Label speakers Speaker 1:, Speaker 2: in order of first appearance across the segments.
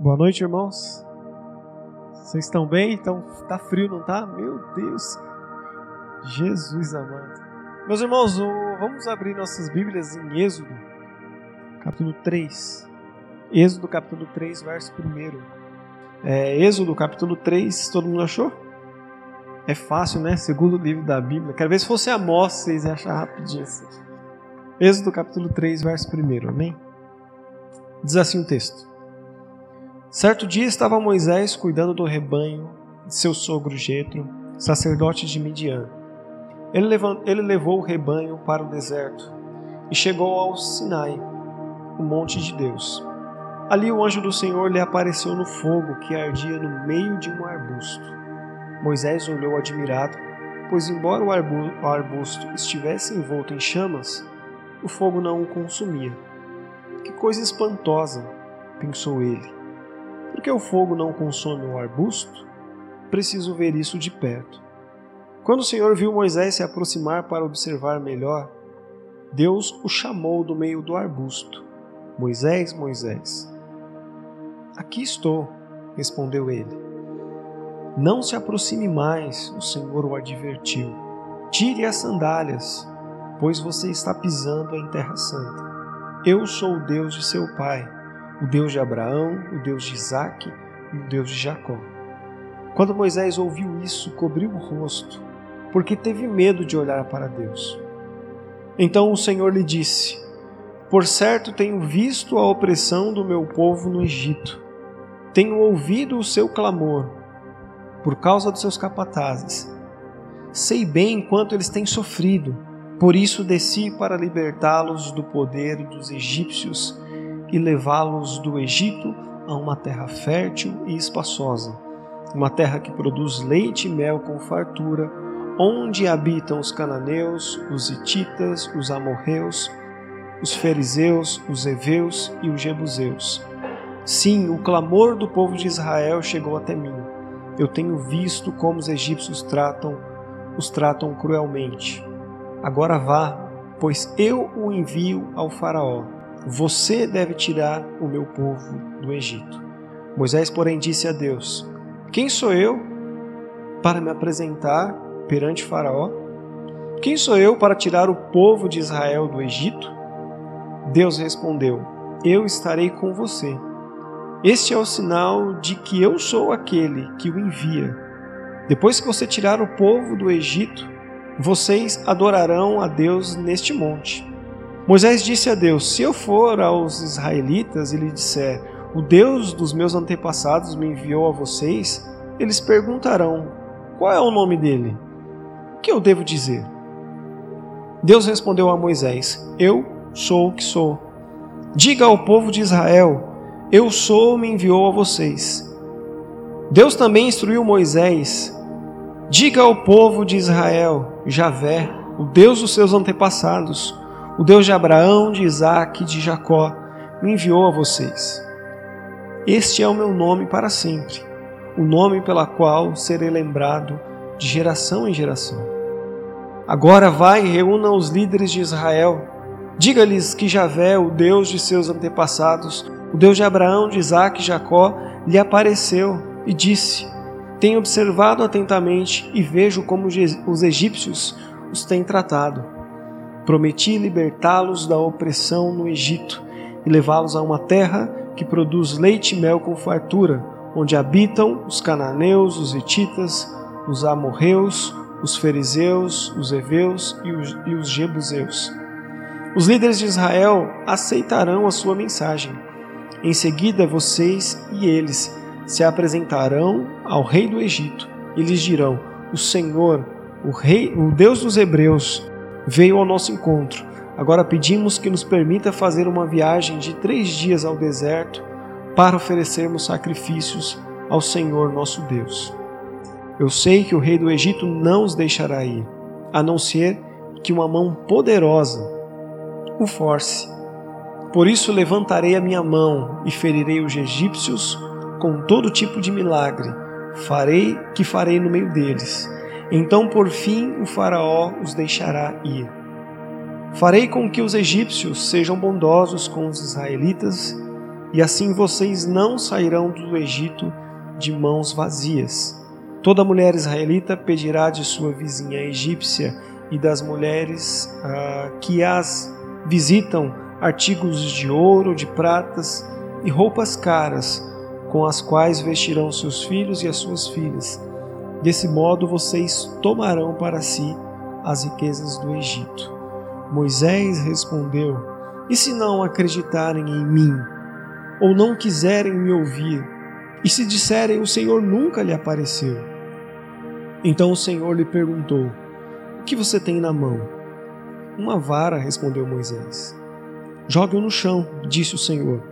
Speaker 1: Boa noite, irmãos. Vocês estão bem? Então, tá frio, não tá? Meu Deus. Jesus amado. Meus irmãos, vamos abrir nossas Bíblias em Êxodo, capítulo 3. Êxodo, capítulo 3, verso 1. É, Êxodo, capítulo 3, todo mundo achou? É fácil, né? Segundo livro da Bíblia. Quero ver se fosse a Mostra, vocês iam achar rapidinho assim. Êxodo, capítulo 3, verso 1. Amém? Diz assim o texto. Certo dia estava Moisés cuidando do rebanho de seu sogro Jetro, sacerdote de Midian. Ele, levou, ele levou o rebanho para o deserto e chegou ao Sinai, o monte de Deus. Ali o anjo do Senhor lhe apareceu no fogo que ardia no meio de um arbusto. Moisés olhou admirado, pois embora o arbusto estivesse envolto em chamas, o fogo não o consumia. Que coisa espantosa, pensou ele. Por que o fogo não consome o arbusto? Preciso ver isso de perto. Quando o Senhor viu Moisés se aproximar para observar melhor, Deus o chamou do meio do arbusto. Moisés, Moisés. Aqui estou, respondeu ele. Não se aproxime mais, o Senhor o advertiu. Tire as sandálias, pois você está pisando em terra santa. Eu sou o Deus de seu pai o Deus de Abraão, o Deus de Isaac e o Deus de Jacó. Quando Moisés ouviu isso, cobriu o rosto, porque teve medo de olhar para Deus. Então o Senhor lhe disse: Por certo tenho visto a opressão do meu povo no Egito. Tenho ouvido o seu clamor por causa dos seus capatazes. Sei bem quanto eles têm sofrido. Por isso desci para libertá-los do poder dos egípcios e levá-los do Egito a uma terra fértil e espaçosa, uma terra que produz leite e mel com fartura, onde habitam os cananeus, os hititas, os amorreus, os fariseus, os heveus e os jebuseus. Sim, o clamor do povo de Israel chegou até mim. Eu tenho visto como os egípcios tratam, os tratam cruelmente. Agora vá, pois eu o envio ao faraó você deve tirar o meu povo do Egito. Moisés, porém, disse a Deus: Quem sou eu para me apresentar perante Faraó? Quem sou eu para tirar o povo de Israel do Egito? Deus respondeu: Eu estarei com você. Este é o sinal de que eu sou aquele que o envia. Depois que você tirar o povo do Egito, vocês adorarão a Deus neste monte. Moisés disse a Deus: Se eu for aos israelitas e lhe disser, o Deus dos meus antepassados me enviou a vocês, eles perguntarão: Qual é o nome dele? O que eu devo dizer? Deus respondeu a Moisés: Eu sou o que sou. Diga ao povo de Israel: Eu sou, me enviou a vocês. Deus também instruiu Moisés: Diga ao povo de Israel: Javé, o Deus dos seus antepassados, o Deus de Abraão, de Isaac e de Jacó, me enviou a vocês. Este é o meu nome para sempre, o nome pela qual serei lembrado de geração em geração. Agora vai e reúna os líderes de Israel. Diga-lhes que Javé, o Deus de seus antepassados, o Deus de Abraão, de Isaac e Jacó, lhe apareceu e disse: Tenho observado atentamente e vejo como os egípcios os têm tratado Prometi libertá-los da opressão no Egito e levá-los a uma terra que produz leite e mel com fartura, onde habitam os cananeus, os hititas, os amorreus, os fariseus, os heveus e os, e os jebuseus. Os líderes de Israel aceitarão a sua mensagem. Em seguida, vocês e eles se apresentarão ao rei do Egito e lhes dirão: O Senhor, o rei, o Deus dos hebreus, veio ao nosso encontro. Agora pedimos que nos permita fazer uma viagem de três dias ao deserto para oferecermos sacrifícios ao Senhor nosso Deus. Eu sei que o rei do Egito não os deixará ir, a não ser que uma mão poderosa o force. Por isso levantarei a minha mão e ferirei os egípcios com todo tipo de milagre. Farei que farei no meio deles então, por fim, o Faraó os deixará ir. Farei com que os egípcios sejam bondosos com os israelitas e assim vocês não sairão do Egito de mãos vazias. Toda mulher israelita pedirá de sua vizinha egípcia e das mulheres ah, que as visitam artigos de ouro, de pratas e roupas caras, com as quais vestirão seus filhos e as suas filhas. Desse modo vocês tomarão para si as riquezas do Egito. Moisés respondeu: E se não acreditarem em mim, ou não quiserem me ouvir, e se disserem o Senhor nunca lhe apareceu? Então o Senhor lhe perguntou: O que você tem na mão? Uma vara, respondeu Moisés. Jogue-o no chão, disse o Senhor.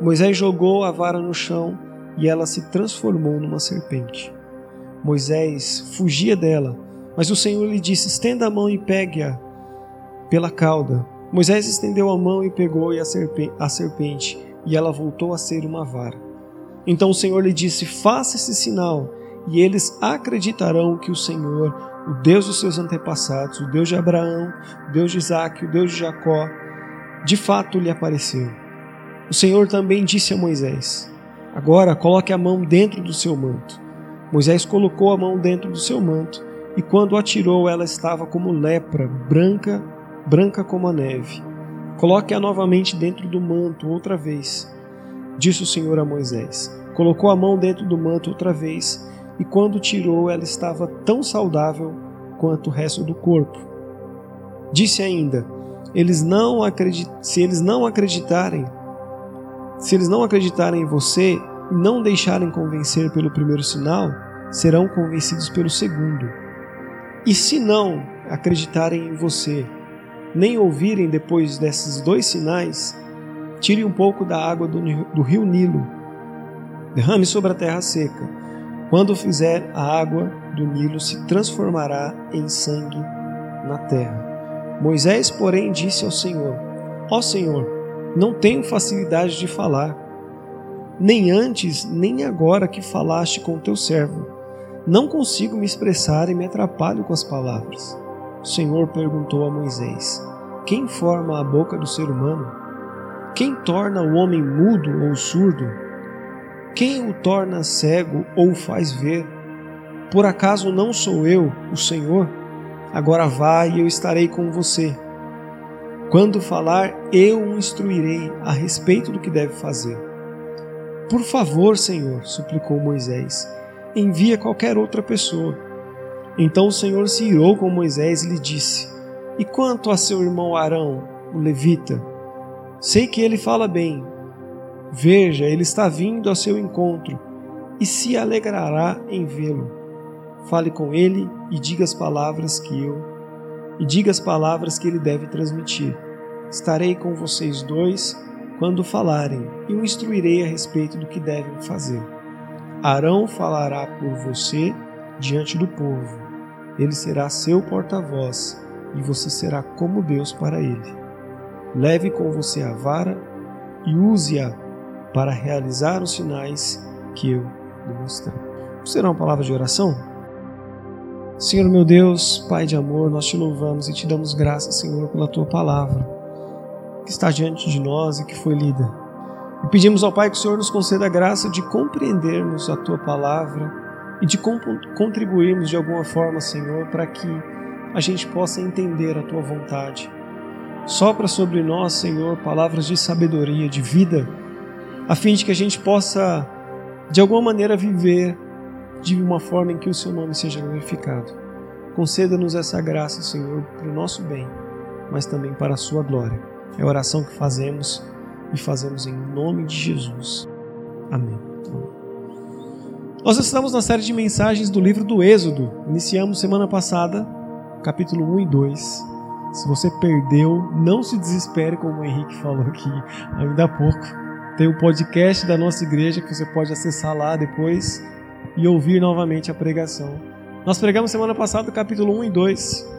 Speaker 1: Moisés jogou a vara no chão e ela se transformou numa serpente. Moisés fugia dela, mas o Senhor lhe disse: Estenda a mão e pegue-a pela cauda. Moisés estendeu a mão e pegou a serpente, e ela voltou a ser uma vara. Então o Senhor lhe disse: Faça esse sinal, e eles acreditarão que o Senhor, o Deus dos seus antepassados, o Deus de Abraão, o Deus de Isaac, o Deus de Jacó, de fato lhe apareceu. O Senhor também disse a Moisés: Agora coloque a mão dentro do seu manto. Moisés colocou a mão dentro do seu manto, e quando a tirou, ela estava como lepra, branca, branca como a neve. Coloque-a novamente dentro do manto outra vez, disse o Senhor a Moisés. Colocou a mão dentro do manto outra vez, e quando tirou, ela estava tão saudável quanto o resto do corpo. Disse ainda: eles não acredit... se eles não acreditarem, se eles não acreditarem em você não deixarem convencer pelo primeiro sinal, serão convencidos pelo segundo. E se não acreditarem em você, nem ouvirem depois desses dois sinais, tire um pouco da água do, rio Nilo, derrame sobre a terra seca. Quando fizer, a água do Nilo se transformará em sangue na terra. Moisés, porém, disse ao Senhor: Ó Senhor, não tenho facilidade de falar, nem antes, nem agora que falaste com teu servo. Não consigo me expressar e me atrapalho com as palavras. O Senhor perguntou a Moisés: Quem forma a boca do ser humano? Quem torna o homem mudo ou surdo? Quem o torna cego ou o faz ver? Por acaso não sou eu, o Senhor? Agora vá e eu estarei com você. Quando falar, eu o instruirei a respeito do que deve fazer. Por favor, Senhor, suplicou Moisés, envia qualquer outra pessoa. Então o Senhor se irou com Moisés e lhe disse: E quanto a seu irmão Arão, o levita? Sei que ele fala bem. Veja, ele está vindo ao seu encontro e se alegrará em vê-lo. Fale com ele e diga as palavras que eu e diga as palavras que ele deve transmitir. Estarei com vocês dois quando falarem e o instruirei a respeito do que devem fazer. Arão falará por você diante do povo. Ele será seu porta-voz e você será como Deus para ele. Leve com você a vara e use-a para realizar os sinais que eu lhe mostrei. Será uma palavra de oração? Senhor meu Deus, Pai de amor, nós te louvamos e te damos graças, Senhor, pela tua palavra que está diante de nós e que foi lida. E pedimos ao Pai que o Senhor nos conceda a graça de compreendermos a tua palavra e de contribuirmos de alguma forma, Senhor, para que a gente possa entender a tua vontade. Sopra sobre nós, Senhor, palavras de sabedoria, de vida, a fim de que a gente possa, de alguma maneira, viver de uma forma em que o seu nome seja glorificado. Conceda-nos essa graça, Senhor, para o nosso bem, mas também para a sua glória. É a oração que fazemos e fazemos em nome de Jesus. Amém. Nós estamos na série de mensagens do livro do Êxodo. Iniciamos semana passada, capítulo 1 e 2. Se você perdeu, não se desespere, como o Henrique falou aqui ainda há pouco. Tem o podcast da nossa igreja que você pode acessar lá depois e ouvir novamente a pregação. Nós pregamos semana passada capítulo 1 e 2,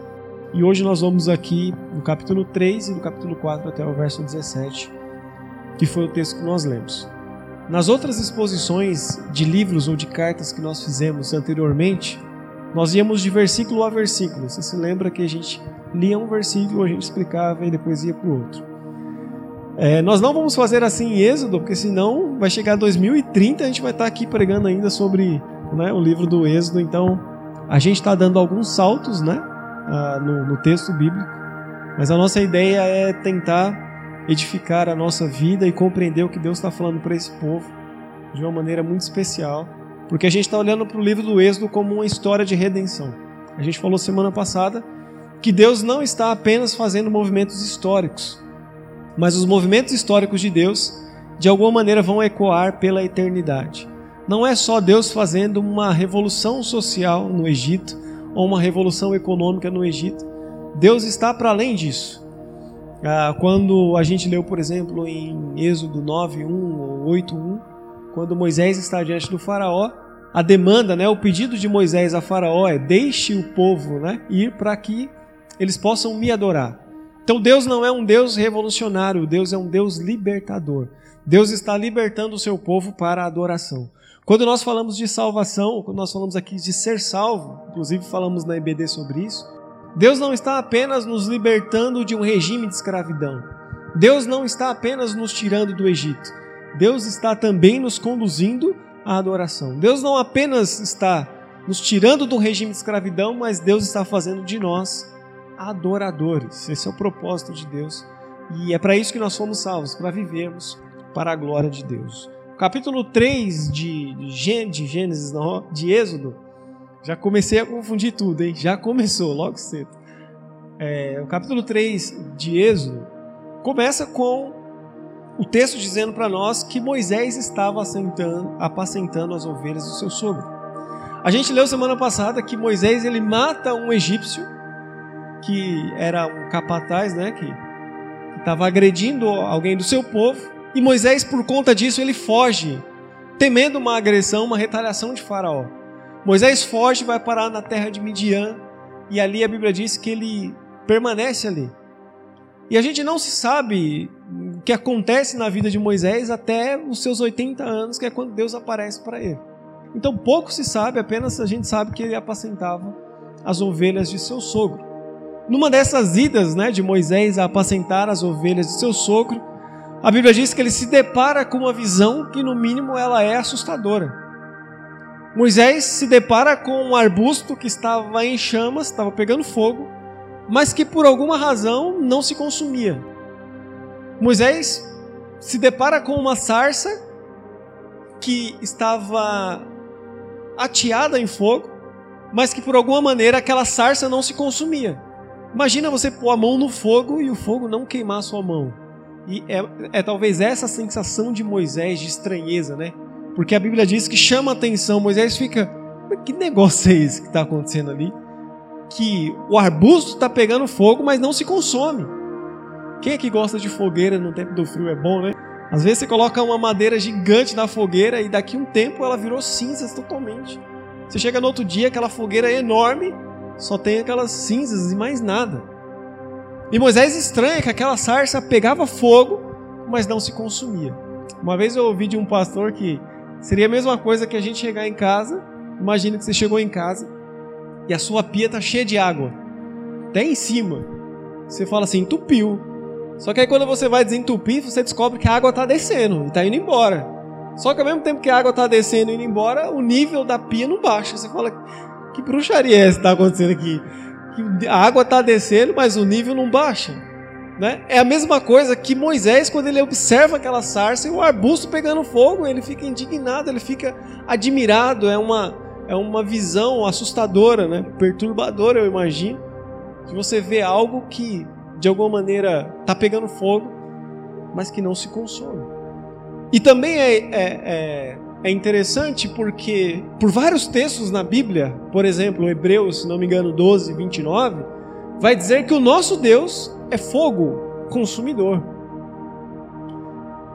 Speaker 1: e hoje nós vamos aqui no capítulo 3 e no capítulo 4 até o verso 17, que foi o texto que nós lemos. Nas outras exposições de livros ou de cartas que nós fizemos anteriormente, nós íamos de versículo a versículo. Você se lembra que a gente lia um versículo, a gente explicava e depois ia para o outro. É, nós não vamos fazer assim em Êxodo, porque senão vai chegar 2030 a gente vai estar aqui pregando ainda sobre né, o livro do Êxodo. Então a gente está dando alguns saltos né, no, no texto bíblico, mas a nossa ideia é tentar edificar a nossa vida e compreender o que Deus está falando para esse povo de uma maneira muito especial, porque a gente está olhando para o livro do Êxodo como uma história de redenção. A gente falou semana passada que Deus não está apenas fazendo movimentos históricos, mas os movimentos históricos de Deus, de alguma maneira, vão ecoar pela eternidade. Não é só Deus fazendo uma revolução social no Egito ou uma revolução econômica no Egito. Deus está para além disso. Ah, quando a gente leu, por exemplo, em Êxodo 9:1 ou 8:1, quando Moisés está diante do faraó, a demanda, né, o pedido de Moisés a faraó é: "Deixe o povo, né, ir para que eles possam me adorar". Então Deus não é um Deus revolucionário, Deus é um Deus libertador. Deus está libertando o seu povo para a adoração. Quando nós falamos de salvação, quando nós falamos aqui de ser salvo, inclusive falamos na EBD sobre isso, Deus não está apenas nos libertando de um regime de escravidão. Deus não está apenas nos tirando do Egito. Deus está também nos conduzindo à adoração. Deus não apenas está nos tirando do regime de escravidão, mas Deus está fazendo de nós adoradores. Esse é o propósito de Deus. E é para isso que nós fomos salvos, para vivermos para a glória de Deus. Capítulo 3 de, de Gênesis, não, de Êxodo, já comecei a confundir tudo, hein? Já começou, logo cedo. É, o capítulo 3 de Êxodo começa com o texto dizendo para nós que Moisés estava apacentando as ovelhas do seu sogro. A gente leu semana passada que Moisés ele mata um egípcio que era um capataz, né, que estava agredindo alguém do seu povo, e Moisés, por conta disso, ele foge, temendo uma agressão, uma retaliação de Faraó. Moisés foge, vai parar na terra de Midian, e ali a Bíblia diz que ele permanece ali. E a gente não se sabe o que acontece na vida de Moisés até os seus 80 anos, que é quando Deus aparece para ele. Então pouco se sabe, apenas a gente sabe que ele apacentava as ovelhas de seu sogro. Numa dessas idas né, de Moisés a apacentar as ovelhas de seu sogro, a Bíblia diz que ele se depara com uma visão que, no mínimo, ela é assustadora. Moisés se depara com um arbusto que estava em chamas, estava pegando fogo, mas que por alguma razão não se consumia. Moisés se depara com uma sarça que estava ateada em fogo, mas que por alguma maneira aquela sarça não se consumia. Imagina você pôr a mão no fogo e o fogo não queimar a sua mão. E é, é talvez essa sensação de Moisés de estranheza, né? Porque a Bíblia diz que chama a atenção. Moisés fica, que negócio é esse que está acontecendo ali? Que o arbusto está pegando fogo, mas não se consome. Quem é que gosta de fogueira no tempo do frio? É bom, né? Às vezes você coloca uma madeira gigante na fogueira e daqui um tempo ela virou cinzas totalmente. Você chega no outro dia, aquela fogueira é enorme, só tem aquelas cinzas e mais nada. E Moisés estranha que aquela sarça pegava fogo, mas não se consumia. Uma vez eu ouvi de um pastor que seria a mesma coisa que a gente chegar em casa. Imagina que você chegou em casa e a sua pia está cheia de água, até em cima. Você fala assim, entupiu. Só que aí quando você vai desentupir, você descobre que a água está descendo e está indo embora. Só que ao mesmo tempo que a água está descendo e indo embora, o nível da pia não baixa. Você fala, que bruxaria é essa que está acontecendo aqui? Que a água está descendo, mas o nível não baixa. Né? É a mesma coisa que Moisés, quando ele observa aquela sarça e o arbusto pegando fogo, ele fica indignado, ele fica admirado. É uma, é uma visão assustadora, né? perturbadora, eu imagino. De você ver algo que de alguma maneira está pegando fogo, mas que não se consome. E também é, é, é é interessante porque, por vários textos na Bíblia, por exemplo, Hebreus, se não me engano, 12, 29, vai dizer que o nosso Deus é fogo consumidor.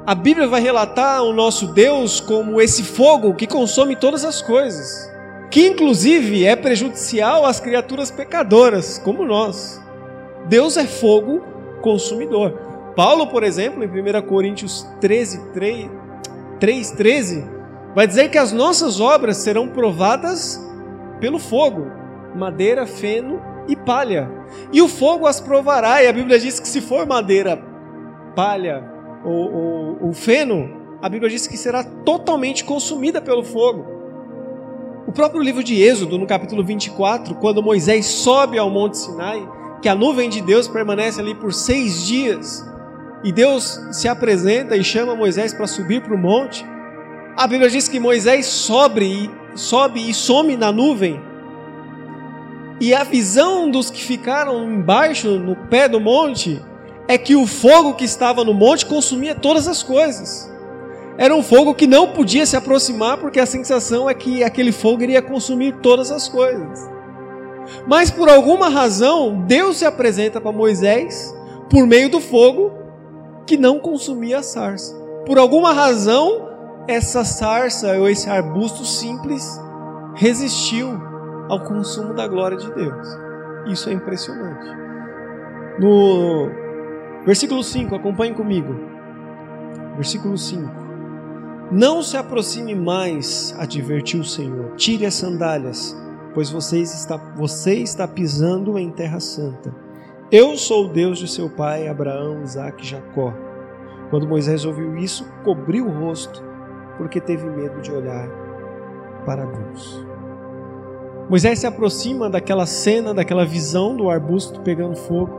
Speaker 1: A Bíblia vai relatar o nosso Deus como esse fogo que consome todas as coisas, que inclusive é prejudicial às criaturas pecadoras, como nós. Deus é fogo consumidor. Paulo, por exemplo, em 1 Coríntios 13, 3, 3 13, vai dizer que as nossas obras serão provadas pelo fogo, madeira, feno e palha. E o fogo as provará, e a Bíblia diz que se for madeira, palha o, o, o feno, a Bíblia diz que será totalmente consumida pelo fogo. O próprio livro de Êxodo, no capítulo 24, quando Moisés sobe ao Monte Sinai, que a nuvem de Deus permanece ali por seis dias, e Deus se apresenta e chama Moisés para subir para o monte, a Bíblia diz que Moisés sobe, sobe e some na nuvem, e a visão dos que ficaram embaixo, no pé do monte, é que o fogo que estava no monte consumia todas as coisas. Era um fogo que não podia se aproximar, porque a sensação é que aquele fogo iria consumir todas as coisas. Mas por alguma razão, Deus se apresenta para Moisés por meio do fogo que não consumia a sarça. Por alguma razão, essa sarça ou esse arbusto simples resistiu ao consumo da glória de Deus. Isso é impressionante. No versículo 5, acompanhe comigo. Versículo 5. Não se aproxime mais, advertiu o Senhor. Tire as sandálias, pois você está, você está pisando em terra santa. Eu sou o Deus de seu pai Abraão, Isaque e Jacó. Quando Moisés ouviu isso, cobriu o rosto, porque teve medo de olhar para Deus. Moisés se aproxima daquela cena, daquela visão do arbusto pegando fogo.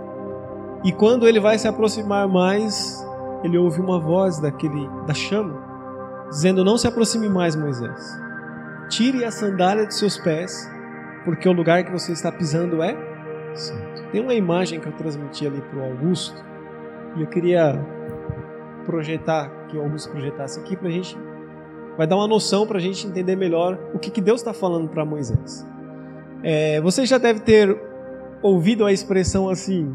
Speaker 1: E quando ele vai se aproximar mais, ele ouve uma voz daquele da chama, dizendo: "Não se aproxime mais, Moisés. Tire a sandália de seus pés, porque o lugar que você está pisando é santo." Tem uma imagem que eu transmiti ali para o Augusto, e eu queria projetar, que o Augusto projetasse aqui para a gente vai dar uma noção para a gente entender melhor o que, que Deus está falando para Moisés. É, você já deve ter ouvido a expressão assim: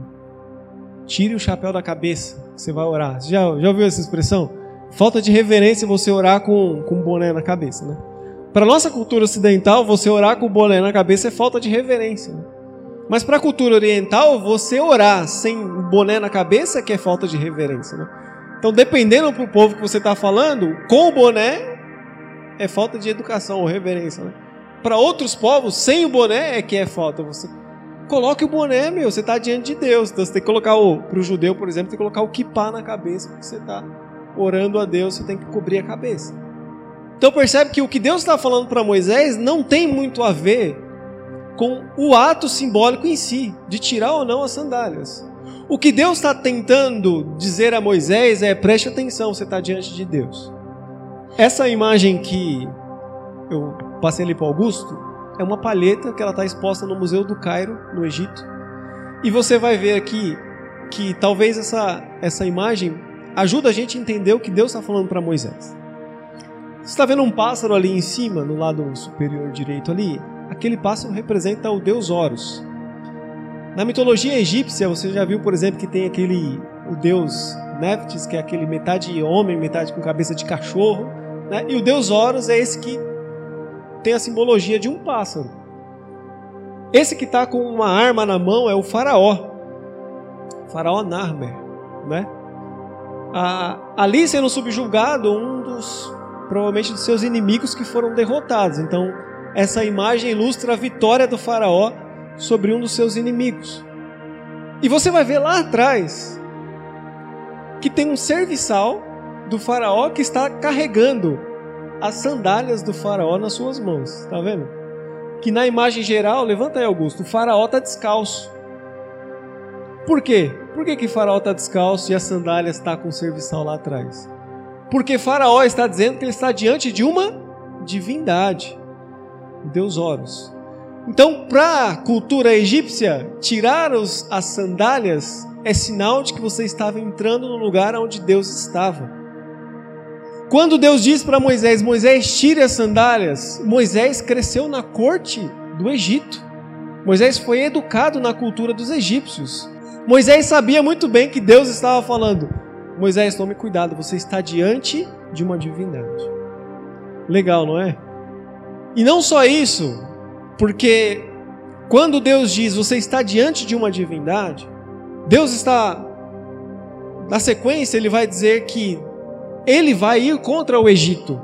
Speaker 1: tire o chapéu da cabeça, você vai orar. Já, já ouviu essa expressão? Falta de reverência você orar com, com um boné na cabeça, né? Para nossa cultura ocidental, você orar com o boné na cabeça é falta de reverência. Né? Mas para a cultura oriental, você orar sem boné na cabeça é que é falta de reverência. Né? Então, dependendo para o povo que você está falando, com o boné é falta de educação ou reverência. Né? para outros povos, sem o boné é que é falta. Você coloque o boné, meu, você está diante de Deus. Então você tem que colocar o, para o judeu, por exemplo, tem que colocar o kippah na cabeça, porque você está orando a Deus, você tem que cobrir a cabeça. Então percebe que o que Deus está falando para Moisés não tem muito a ver com o ato simbólico em si, de tirar ou não as sandálias. O que Deus está tentando dizer a Moisés é: preste atenção, você está diante de Deus. Essa imagem que eu passei ali para Augusto, é uma palheta que ela está exposta no Museu do Cairo, no Egito. E você vai ver aqui que talvez essa, essa imagem ajuda a gente a entender o que Deus está falando para Moisés. Você está vendo um pássaro ali em cima, no lado superior direito ali? Aquele pássaro representa o deus Horus. Na mitologia egípcia, você já viu, por exemplo, que tem aquele o deus Nephthys, que é aquele metade homem, metade com cabeça de cachorro, né? E o deus Horus é esse que tem a simbologia de um pássaro. Esse que está com uma arma na mão é o faraó. faraó Narmer, né? ali sendo subjugado um dos provavelmente dos seus inimigos que foram derrotados. Então, essa imagem ilustra a vitória do faraó sobre um dos seus inimigos. E você vai ver lá atrás que tem um serviçal do faraó que está carregando as sandálias do faraó nas suas mãos. Está vendo? Que na imagem geral, levanta aí, Augusto, o faraó está descalço. Por quê? Por que, que faraó está descalço e as sandálias está com o serviçal lá atrás? Porque faraó está dizendo que ele está diante de uma divindade, Deus Horus. Então, para a cultura egípcia, tirar os, as sandálias é sinal de que você estava entrando no lugar onde Deus estava. Quando Deus diz para Moisés: Moisés, tire as sandálias, Moisés cresceu na corte do Egito. Moisés foi educado na cultura dos egípcios. Moisés sabia muito bem que Deus estava falando: Moisés, tome cuidado, você está diante de uma divindade. Legal, não é? E não só isso, porque quando Deus diz você está diante de uma divindade, Deus está, na sequência, ele vai dizer que ele vai ir contra o Egito.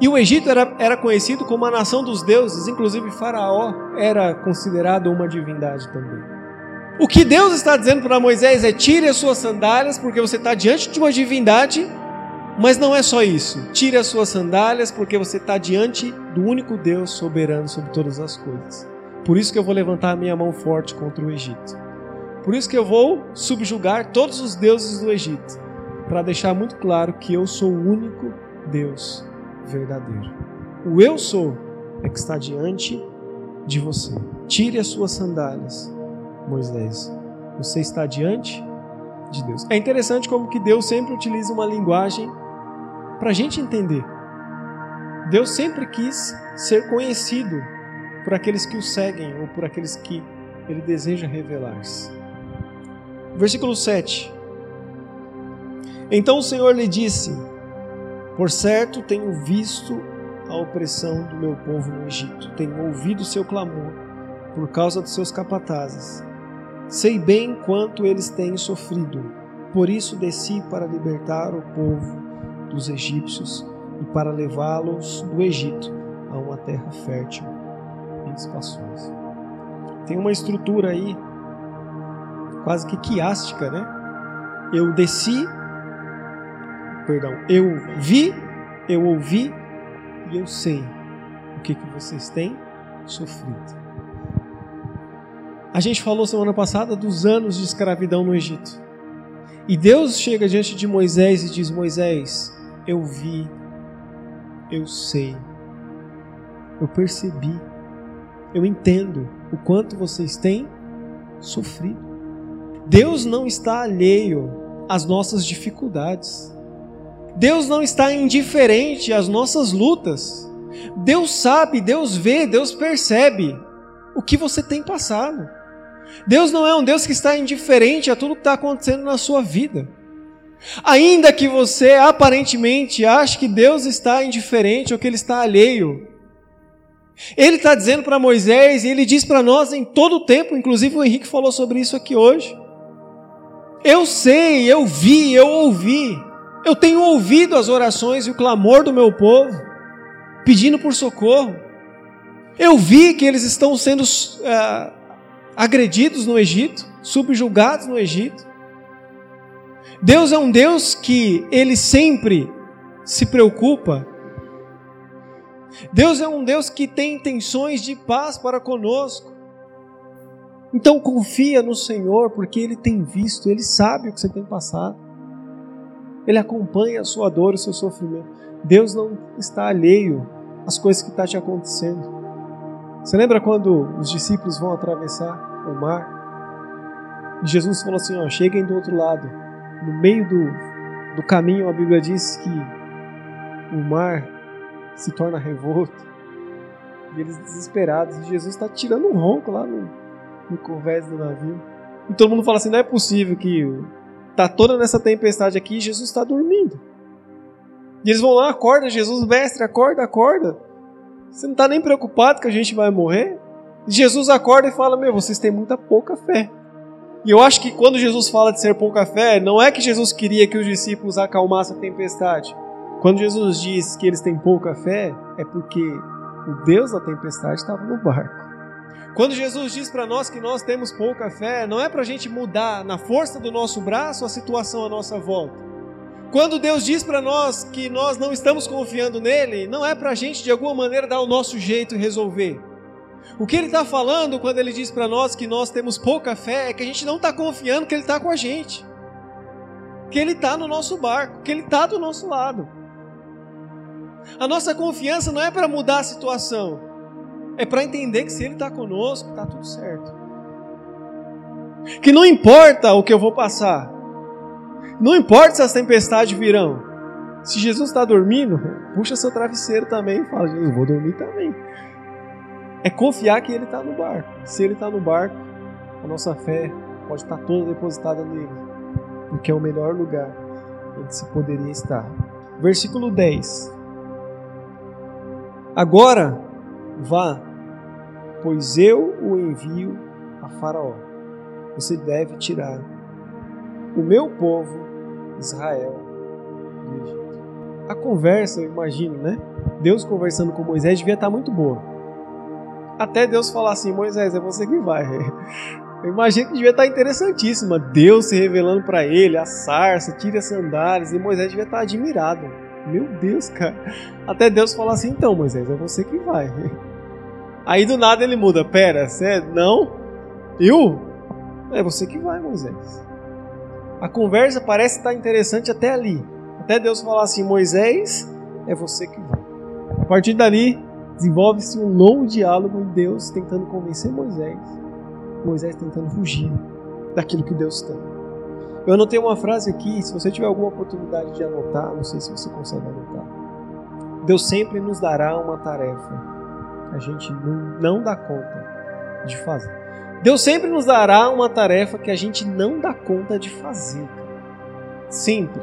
Speaker 1: E o Egito era, era conhecido como a nação dos deuses, inclusive Faraó era considerado uma divindade também. O que Deus está dizendo para Moisés é: tire as suas sandálias, porque você está diante de uma divindade, mas não é só isso. Tire as suas sandálias, porque você está diante do único Deus soberano sobre todas as coisas. Por isso que eu vou levantar a minha mão forte contra o Egito. Por isso que eu vou subjugar todos os deuses do Egito, para deixar muito claro que eu sou o único Deus verdadeiro. O eu sou é que está diante de você. Tire as suas sandálias, Moisés. Você está diante de Deus. É interessante como que Deus sempre utiliza uma linguagem para a gente entender. Deus sempre quis ser conhecido por aqueles que o seguem ou por aqueles que ele deseja revelar-se. Versículo 7. Então o Senhor lhe disse: Por certo tenho visto a opressão do meu povo no Egito, tenho ouvido seu clamor por causa dos seus capatazes. Sei bem quanto eles têm sofrido, por isso desci para libertar o povo dos egípcios e para levá-los do Egito a uma terra fértil e espaçosa. Tem uma estrutura aí quase que quiástica, né? Eu desci, perdão, eu vi, eu ouvi e eu sei o que, que vocês têm sofrido. A gente falou semana passada dos anos de escravidão no Egito. E Deus chega diante de Moisés e diz: Moisés, eu vi, eu sei, eu percebi, eu entendo o quanto vocês têm sofrido. Deus não está alheio às nossas dificuldades. Deus não está indiferente às nossas lutas. Deus sabe, Deus vê, Deus percebe o que você tem passado. Deus não é um Deus que está indiferente a tudo que está acontecendo na sua vida. Ainda que você aparentemente ache que Deus está indiferente ou que Ele está alheio, Ele está dizendo para Moisés e Ele diz para nós em todo o tempo, inclusive o Henrique falou sobre isso aqui hoje. Eu sei, eu vi, eu ouvi, eu tenho ouvido as orações e o clamor do meu povo, pedindo por socorro. Eu vi que eles estão sendo uh, agredidos no Egito, subjugados no Egito. Deus é um Deus que ele sempre se preocupa. Deus é um Deus que tem intenções de paz para conosco. Então confia no Senhor, porque Ele tem visto, Ele sabe o que você tem passado. Ele acompanha a sua dor, o seu sofrimento. Deus não está alheio às coisas que estão tá te acontecendo. Você lembra quando os discípulos vão atravessar o mar? E Jesus falou assim: ó, cheguem do outro lado no meio do, do caminho, a Bíblia diz que o mar se torna revolto. E eles desesperados. E Jesus está tirando um ronco lá no, no convés do navio. E todo mundo fala assim: não é possível que tá toda nessa tempestade aqui e Jesus está dormindo. E eles vão lá, acorda, Jesus, mestre, acorda, acorda. Você não está nem preocupado que a gente vai morrer? E Jesus acorda e fala: Meu, vocês têm muita pouca fé. E eu acho que quando Jesus fala de ser pouca fé, não é que Jesus queria que os discípulos acalmassem a tempestade. Quando Jesus diz que eles têm pouca fé, é porque o Deus da tempestade estava no barco. Quando Jesus diz para nós que nós temos pouca fé, não é para a gente mudar na força do nosso braço a situação à nossa volta. Quando Deus diz para nós que nós não estamos confiando nele, não é para a gente de alguma maneira dar o nosso jeito e resolver. O que ele está falando quando ele diz para nós que nós temos pouca fé é que a gente não está confiando que ele está com a gente, que ele está no nosso barco, que ele está do nosso lado. A nossa confiança não é para mudar a situação, é para entender que se ele está conosco, está tudo certo. Que não importa o que eu vou passar, não importa se as tempestades virão. Se Jesus está dormindo, puxa seu travesseiro também e fala: Jesus, vou dormir também é confiar que Ele está no barco. Se Ele está no barco, a nossa fé pode estar toda depositada nele, porque é o melhor lugar onde se poderia estar. Versículo 10. Agora vá, pois eu o envio a Faraó. Você deve tirar o meu povo, Israel, do Egito. A conversa, eu imagino, né? Deus conversando com Moisés devia estar muito boa até Deus falar assim: Moisés, é você que vai. Eu imagino que devia estar interessantíssima. Deus se revelando para ele, a sarça, tira as sandálias, e Moisés devia estar admirado. Meu Deus, cara. Até Deus falar assim: então, Moisés, é você que vai. Aí do nada ele muda: pera, você é... não? Eu? É você que vai, Moisés. A conversa parece estar interessante até ali. Até Deus falar assim: Moisés, é você que vai. A partir dali, desenvolve-se um longo diálogo em Deus tentando convencer Moisés Moisés tentando fugir daquilo que Deus tem. Eu anotei uma frase aqui, se você tiver alguma oportunidade de anotar, não sei se você consegue anotar. Deus sempre nos dará uma tarefa a gente não, não dá conta de fazer. Deus sempre nos dará uma tarefa que a gente não dá conta de fazer. Sempre.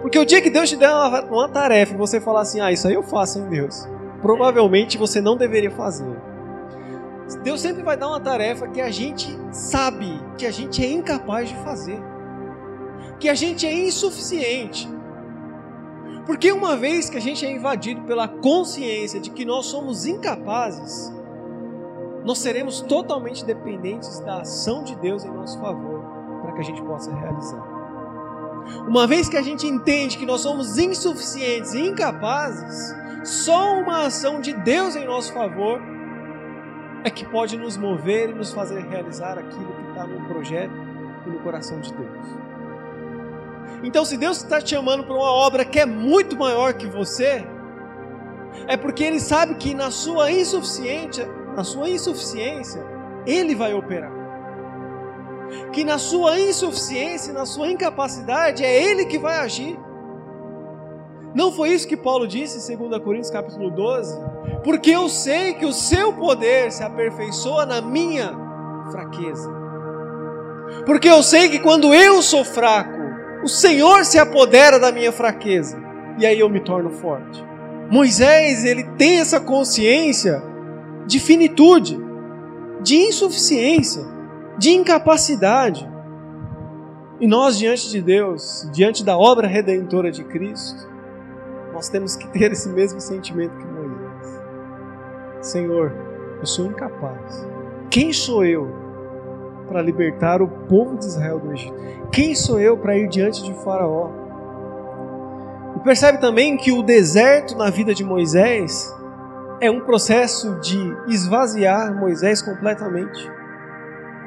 Speaker 1: Porque o dia que Deus te der uma, uma tarefa e você falar assim, ah, isso aí eu faço, hein, Deus? Provavelmente você não deveria fazer. Deus sempre vai dar uma tarefa que a gente sabe que a gente é incapaz de fazer, que a gente é insuficiente. Porque uma vez que a gente é invadido pela consciência de que nós somos incapazes, nós seremos totalmente dependentes da ação de Deus em nosso favor para que a gente possa realizar. Uma vez que a gente entende que nós somos insuficientes e incapazes, só uma ação de Deus em nosso favor é que pode nos mover e nos fazer realizar aquilo que está no projeto e no coração de Deus. Então, se Deus está te chamando para uma obra que é muito maior que você, é porque Ele sabe que na sua insuficiência, na sua insuficiência, Ele vai operar. Que na sua insuficiência, na sua incapacidade, é Ele que vai agir. Não foi isso que Paulo disse em 2 Coríntios capítulo 12? Porque eu sei que o seu poder se aperfeiçoa na minha fraqueza. Porque eu sei que quando eu sou fraco, o Senhor se apodera da minha fraqueza e aí eu me torno forte. Moisés, ele tem essa consciência de finitude, de insuficiência, de incapacidade. E nós, diante de Deus, diante da obra redentora de Cristo, nós temos que ter esse mesmo sentimento que Moisés. Senhor, eu sou incapaz. Quem sou eu para libertar o povo de Israel do Egito? Quem sou eu para ir diante de Faraó? E percebe também que o deserto na vida de Moisés é um processo de esvaziar Moisés completamente.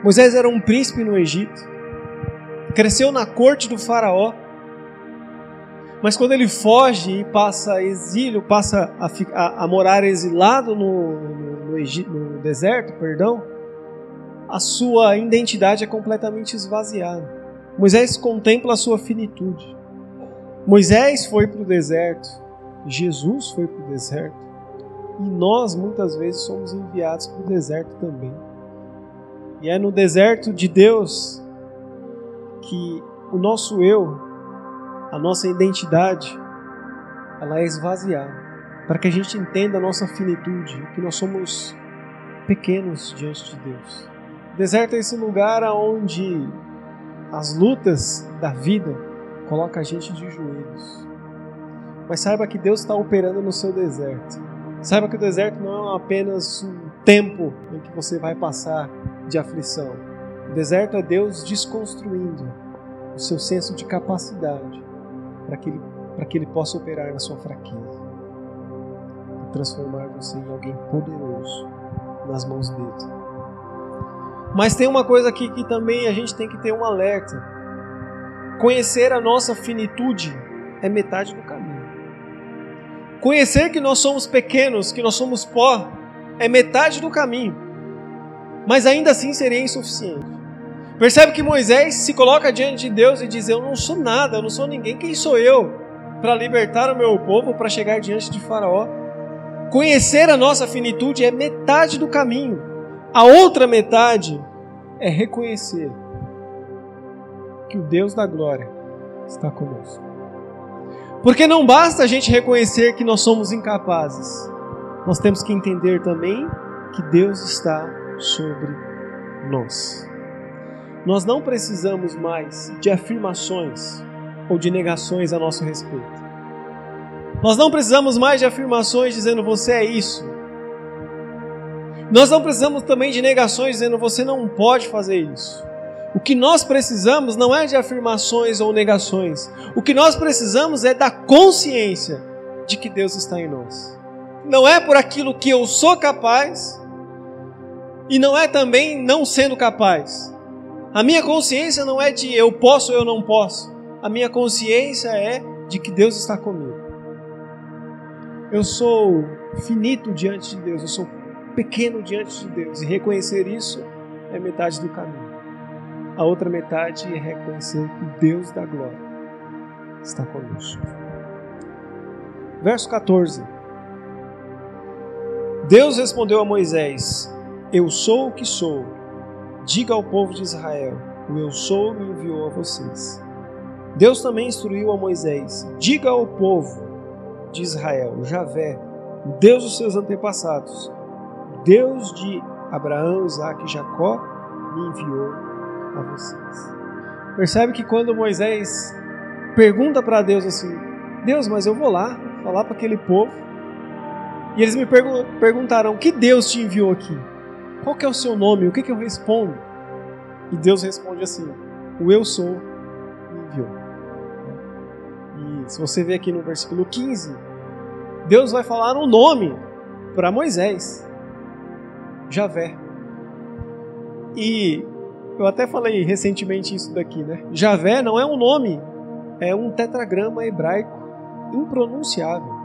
Speaker 1: Moisés era um príncipe no Egito, cresceu na corte do Faraó, mas quando ele foge e passa exílio, passa a, a, a morar exilado no, no, no, no deserto, perdão, a sua identidade é completamente esvaziada. Moisés contempla a sua finitude. Moisés foi para o deserto, Jesus foi para o deserto, e nós muitas vezes somos enviados para o deserto também. E é no deserto de Deus que o nosso eu a nossa identidade ela é esvaziada, para que a gente entenda a nossa finitude, que nós somos pequenos diante de Deus. Deserto é esse lugar onde as lutas da vida colocam a gente de joelhos. Mas saiba que Deus está operando no seu deserto. Saiba que o deserto não é apenas um tempo em que você vai passar de aflição. O deserto é Deus desconstruindo o seu senso de capacidade para que, ele, que Ele possa operar na sua fraqueza e transformar você em alguém poderoso nas mãos dele. Mas tem uma coisa aqui que também a gente tem que ter um alerta. Conhecer a nossa finitude é metade do caminho. Conhecer que nós somos pequenos, que nós somos pó, é metade do caminho. Mas ainda assim seria insuficiente. Percebe que Moisés se coloca diante de Deus e diz: Eu não sou nada, eu não sou ninguém, quem sou eu para libertar o meu povo, para chegar diante de Faraó? Conhecer a nossa finitude é metade do caminho, a outra metade é reconhecer que o Deus da glória está conosco. Porque não basta a gente reconhecer que nós somos incapazes, nós temos que entender também que Deus está sobre nós. Nós não precisamos mais de afirmações ou de negações a nosso respeito. Nós não precisamos mais de afirmações dizendo você é isso. Nós não precisamos também de negações dizendo você não pode fazer isso. O que nós precisamos não é de afirmações ou negações. O que nós precisamos é da consciência de que Deus está em nós. Não é por aquilo que eu sou capaz e não é também não sendo capaz. A minha consciência não é de eu posso ou eu não posso. A minha consciência é de que Deus está comigo. Eu sou finito diante de Deus, eu sou pequeno diante de Deus e reconhecer isso é metade do caminho. A outra metade é reconhecer que Deus da glória está conosco. Verso 14. Deus respondeu a Moisés: Eu sou o que sou. Diga ao povo de Israel: O eu sou me enviou a vocês. Deus também instruiu a Moisés: Diga ao povo de Israel, Javé, Deus dos seus antepassados, Deus de Abraão, Isaac e Jacó, me enviou a vocês. Percebe que quando Moisés pergunta para Deus assim: Deus, mas eu vou lá falar para aquele povo, e eles me pergun perguntaram: Que Deus te enviou aqui? Qual que é o seu nome? O que, que eu respondo? E Deus responde assim: O eu sou me enviou. E se você ver aqui no versículo 15, Deus vai falar um nome para Moisés: Javé. E eu até falei recentemente isso daqui, né? Javé não é um nome, é um tetragrama hebraico impronunciável.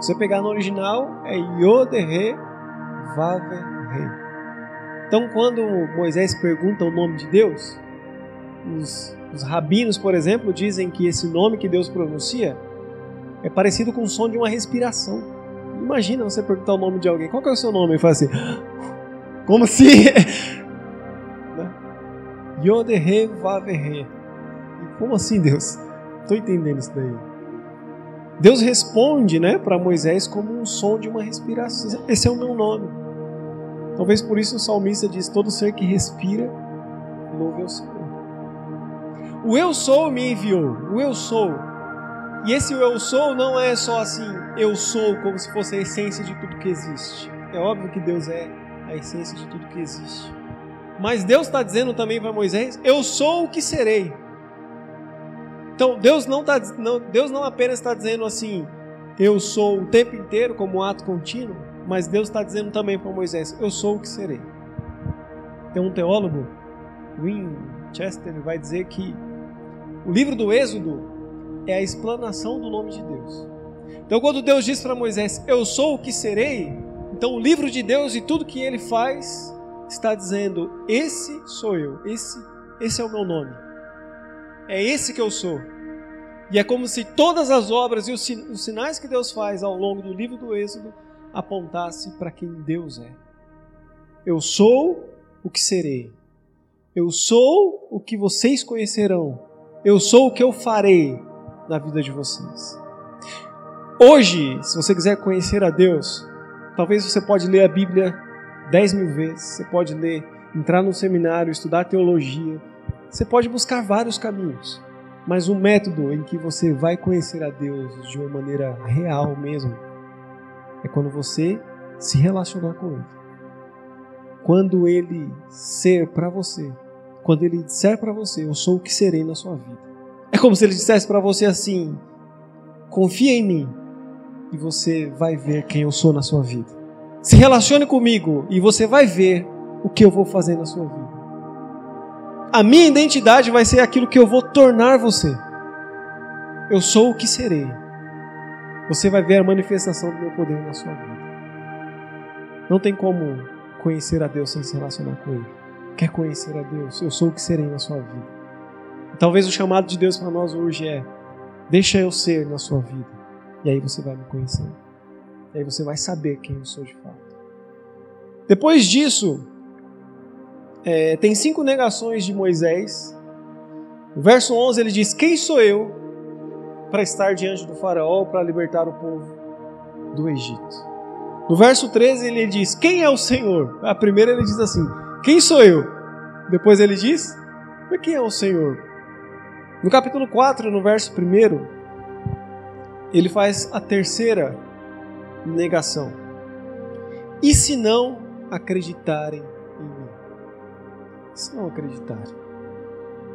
Speaker 1: Se você pegar no original, é Yod-He Vav-He. Então, quando Moisés pergunta o nome de Deus, os, os rabinos, por exemplo, dizem que esse nome que Deus pronuncia é parecido com o som de uma respiração. Imagina você perguntar o nome de alguém, qual que é o seu nome? E fala assim, como se Yodehe Vavehe. Como assim, Deus? Estou entendendo isso daí. Deus responde né, para Moisés como um som de uma respiração. Esse é o meu nome. Talvez por isso o salmista diz: Todo ser que respira, louve ao Senhor. O eu sou me enviou. O eu sou. E esse eu sou não é só assim, eu sou como se fosse a essência de tudo que existe. É óbvio que Deus é a essência de tudo que existe. Mas Deus está dizendo também para Moisés: Eu sou o que serei. Então Deus não, tá, não, Deus não apenas está dizendo assim, eu sou o tempo inteiro como um ato contínuo, mas Deus está dizendo também para Moisés: Eu sou o que serei. Tem um teólogo, Winchester, vai dizer que o livro do Êxodo é a explanação do nome de Deus. Então, quando Deus diz para Moisés: Eu sou o que serei, então o livro de Deus e tudo que ele faz está dizendo: Esse sou eu, esse, esse é o meu nome. É esse que eu sou. E é como se todas as obras e os sinais que Deus faz ao longo do livro do Êxodo apontasse para quem Deus é. Eu sou o que serei. Eu sou o que vocês conhecerão. Eu sou o que eu farei na vida de vocês. Hoje, se você quiser conhecer a Deus, talvez você pode ler a Bíblia dez mil vezes, você pode ler, entrar no seminário, estudar teologia, você pode buscar vários caminhos, mas o método em que você vai conhecer a Deus de uma maneira real mesmo é quando você se relacionar com Ele. Quando Ele ser para você, quando Ele disser para você, eu sou o que serei na sua vida. É como se Ele dissesse para você assim: confia em mim e você vai ver quem eu sou na sua vida. Se relacione comigo e você vai ver o que eu vou fazer na sua vida. A minha identidade vai ser aquilo que eu vou tornar você. Eu sou o que serei. Você vai ver a manifestação do meu poder na sua vida. Não tem como conhecer a Deus sem se relacionar com Ele. Quer conhecer a Deus? Eu sou o que serei na sua vida. Talvez o chamado de Deus para nós hoje é: deixa eu ser na sua vida. E aí você vai me conhecer. E aí você vai saber quem eu sou de fato. Depois disso, é, tem cinco negações de Moisés. No verso 11 ele diz: Quem sou eu para estar diante do Faraó para libertar o povo do Egito? No verso 13 ele diz: Quem é o Senhor? A primeira ele diz assim: Quem sou eu? Depois ele diz: Mas quem é o Senhor? No capítulo 4, no verso 1, ele faz a terceira negação. E se não acreditarem em mim. Se não acreditarem.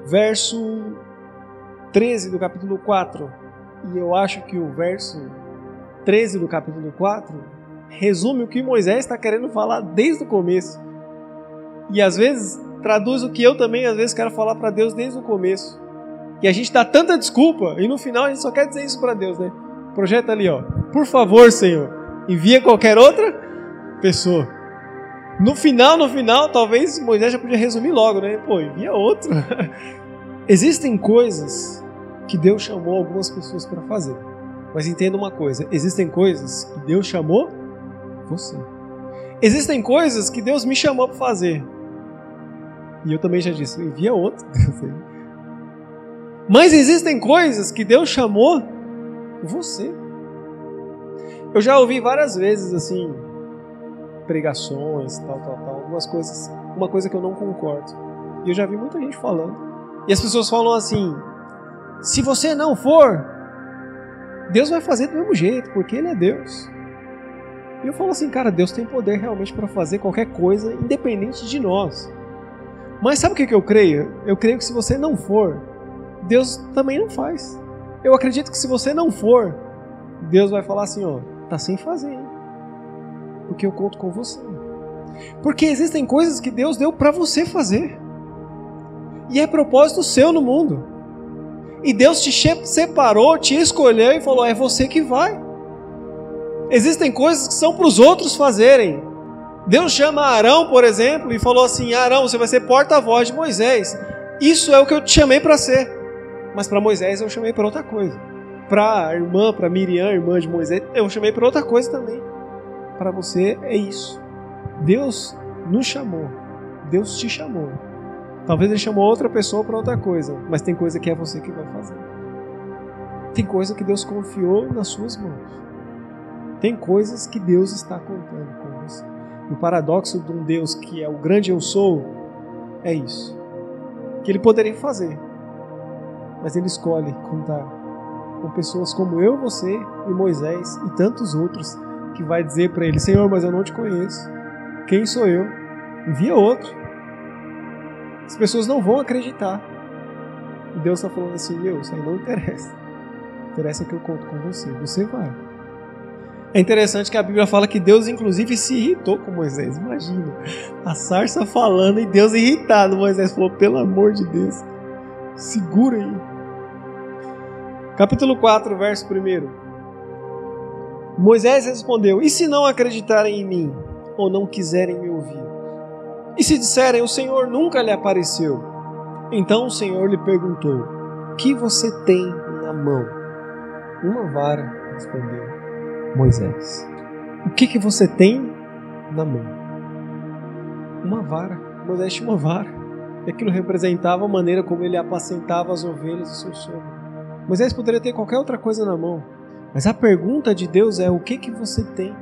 Speaker 1: Verso 13 do capítulo 4. E eu acho que o verso 13 do capítulo 4 resume o que Moisés está querendo falar desde o começo. E às vezes traduz o que eu também às vezes quero falar para Deus desde o começo. E a gente dá tanta desculpa e no final a gente só quer dizer isso para Deus, né? Projeta ali, ó. Por favor, Senhor, envia qualquer outra pessoa. No final, no final, talvez Moisés já podia resumir logo, né? Pô, envia outro. Existem coisas que Deus chamou algumas pessoas para fazer. Mas entenda uma coisa: existem coisas que Deus chamou você. Existem coisas que Deus me chamou para fazer. E eu também já disse: envia outro. Mas existem coisas que Deus chamou você. Eu já ouvi várias vezes assim pregações, tal, tal, tal, algumas coisas, uma coisa que eu não concordo. E eu já vi muita gente falando. E as pessoas falam assim: se você não for, Deus vai fazer do mesmo jeito, porque Ele é Deus. E eu falo assim, cara, Deus tem poder realmente para fazer qualquer coisa, independente de nós. Mas sabe o que eu creio? Eu creio que se você não for, Deus também não faz. Eu acredito que se você não for, Deus vai falar assim, ó, tá sem fazer, hein? porque eu conto com você. Porque existem coisas que Deus deu para você fazer. E é propósito seu no mundo. E Deus te separou, te escolheu e falou: é você que vai. Existem coisas que são para os outros fazerem. Deus chama Arão, por exemplo, e falou assim: Arão, você vai ser porta-voz de Moisés. Isso é o que eu te chamei para ser. Mas para Moisés eu chamei para outra coisa. Para a irmã, para Miriam, irmã de Moisés, eu chamei para outra coisa também para você é isso. Deus nos chamou. Deus te chamou. Talvez ele chamou outra pessoa para outra coisa, mas tem coisa que é você que vai fazer. Tem coisa que Deus confiou nas suas mãos. Tem coisas que Deus está contando com você. O paradoxo de um Deus que é o grande eu sou é isso. Que ele poderia fazer, mas ele escolhe contar com pessoas como eu, você e Moisés e tantos outros que vai dizer para ele: Senhor, mas eu não te conheço. Quem sou eu? Envia outro. As pessoas não vão acreditar. E Deus está falando assim: Meu, isso aí não interessa. Interessa que eu conto com você. Você vai. É interessante que a Bíblia fala que Deus, inclusive, se irritou com Moisés. Imagina, a sarça falando e Deus irritado. Moisés falou: Pelo amor de Deus, segura aí. Capítulo 4, verso 1. Moisés respondeu: E se não acreditarem em mim, ou não quiserem me ouvir? E se disserem: O Senhor nunca lhe apareceu? Então o Senhor lhe perguntou: Que você tem na mão? Uma vara, respondeu Moisés. O que, que você tem na mão? Uma vara. Moisés tinha uma vara. E aquilo representava a maneira como ele apacentava as ovelhas do seu sogro. Moisés poderia ter qualquer outra coisa na mão, mas a pergunta de Deus é: o que que você tem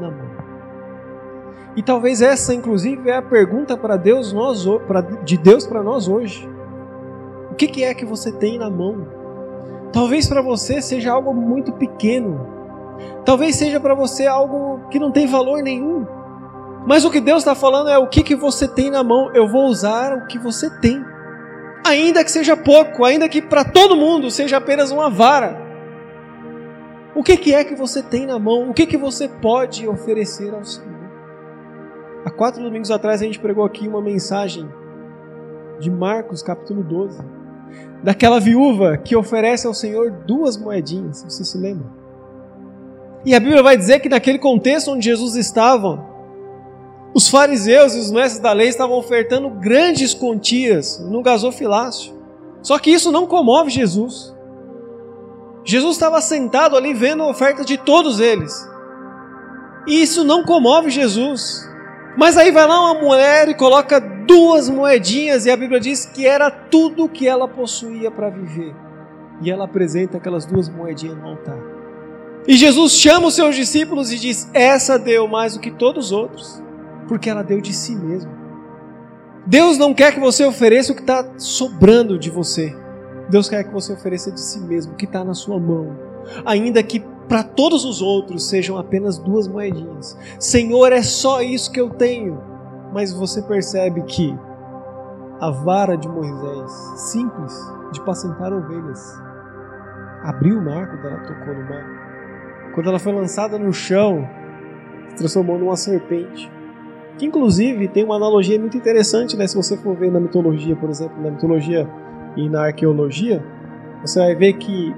Speaker 1: na mão? E talvez essa, inclusive, é a pergunta para Deus, nós, de Deus para nós hoje. O que, que é que você tem na mão? Talvez para você seja algo muito pequeno. Talvez seja para você algo que não tem valor nenhum. Mas o que Deus está falando é o que, que você tem na mão. Eu vou usar o que você tem. Ainda que seja pouco, ainda que para todo mundo seja apenas uma vara. O que, que é que você tem na mão? O que, que você pode oferecer ao Senhor? Há quatro domingos atrás a gente pregou aqui uma mensagem de Marcos, capítulo 12, daquela viúva que oferece ao Senhor duas moedinhas, você se lembra? E a Bíblia vai dizer que naquele contexto onde Jesus estava, os fariseus e os mestres da lei estavam ofertando grandes quantias no gasofilácio. Só que isso não comove Jesus. Jesus estava sentado ali vendo a oferta de todos eles. E isso não comove Jesus. Mas aí vai lá uma mulher e coloca duas moedinhas, e a Bíblia diz que era tudo que ela possuía para viver. E ela apresenta aquelas duas moedinhas no altar. E Jesus chama os seus discípulos e diz: Essa deu mais do que todos os outros, porque ela deu de si mesma. Deus não quer que você ofereça o que está sobrando de você. Deus quer que você ofereça de si mesmo, o que está na sua mão. Ainda que para todos os outros sejam apenas duas moedinhas. Senhor, é só isso que eu tenho. Mas você percebe que a vara de Moisés, simples, de pacentar ovelhas, abriu o mar quando ela tocou no mar. Quando ela foi lançada no chão, se transformou numa serpente. Que inclusive tem uma analogia muito interessante, né? Se você for ver na mitologia, por exemplo, na mitologia e na arqueologia, você vai ver que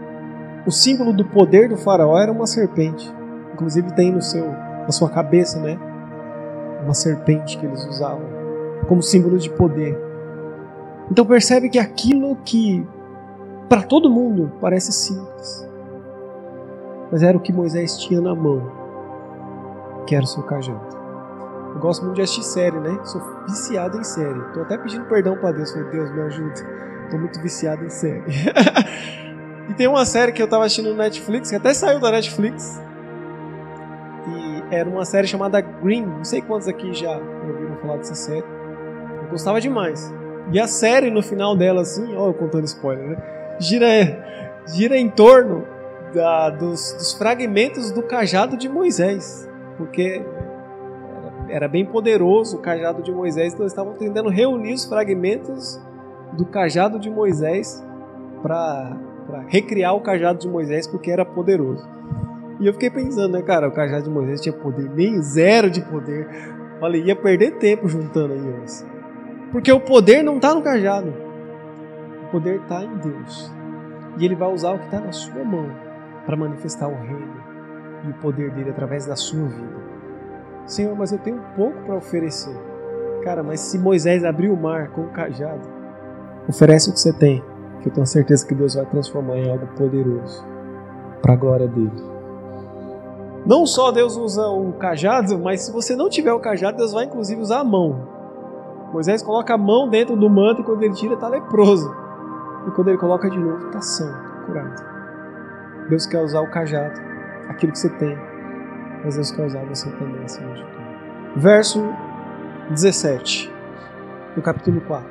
Speaker 1: o símbolo do poder do faraó era uma serpente. Inclusive tem no seu, na sua cabeça, né? Uma serpente que eles usavam como símbolo de poder. Então percebe que aquilo que para todo mundo parece simples, mas era o que Moisés tinha na mão, que era o seu cajado. Eu gosto muito de assistir série, né? Sou viciado em série. Tô até pedindo perdão para Deus. Falei, Deus, me ajuda. Tô muito viciado em série. e tem uma série que eu tava assistindo no Netflix, que até saiu da Netflix. E era uma série chamada Green. Não sei quantos aqui já ouviram falar dessa série. Eu gostava demais. E a série, no final dela, assim, ó, eu contando spoiler, né? Gira, gira em torno da, dos, dos fragmentos do cajado de Moisés. Porque era bem poderoso o cajado de Moisés, então eles estavam tentando reunir os fragmentos do cajado de Moisés para recriar o cajado de Moisés porque era poderoso. E eu fiquei pensando, né, cara, o cajado de Moisés tinha poder, nem zero de poder. Falei, ia perder tempo juntando aí, mas... Porque o poder não está no cajado. O poder está em Deus. E ele vai usar o que está na sua mão para manifestar o reino e o poder dele através da sua vida. Senhor, mas eu tenho pouco para oferecer. Cara, mas se Moisés abriu o mar com o cajado, oferece o que você tem, que eu tenho certeza que Deus vai transformar em algo poderoso para a glória dele. Não só Deus usa o cajado, mas se você não tiver o cajado, Deus vai inclusive usar a mão. Moisés coloca a mão dentro do manto e quando ele tira está leproso. E quando ele coloca de novo, está está curado. Deus quer usar o cajado, aquilo que você tem, mas Deus quer usar você também acima de tudo. Verso 17, do capítulo 4.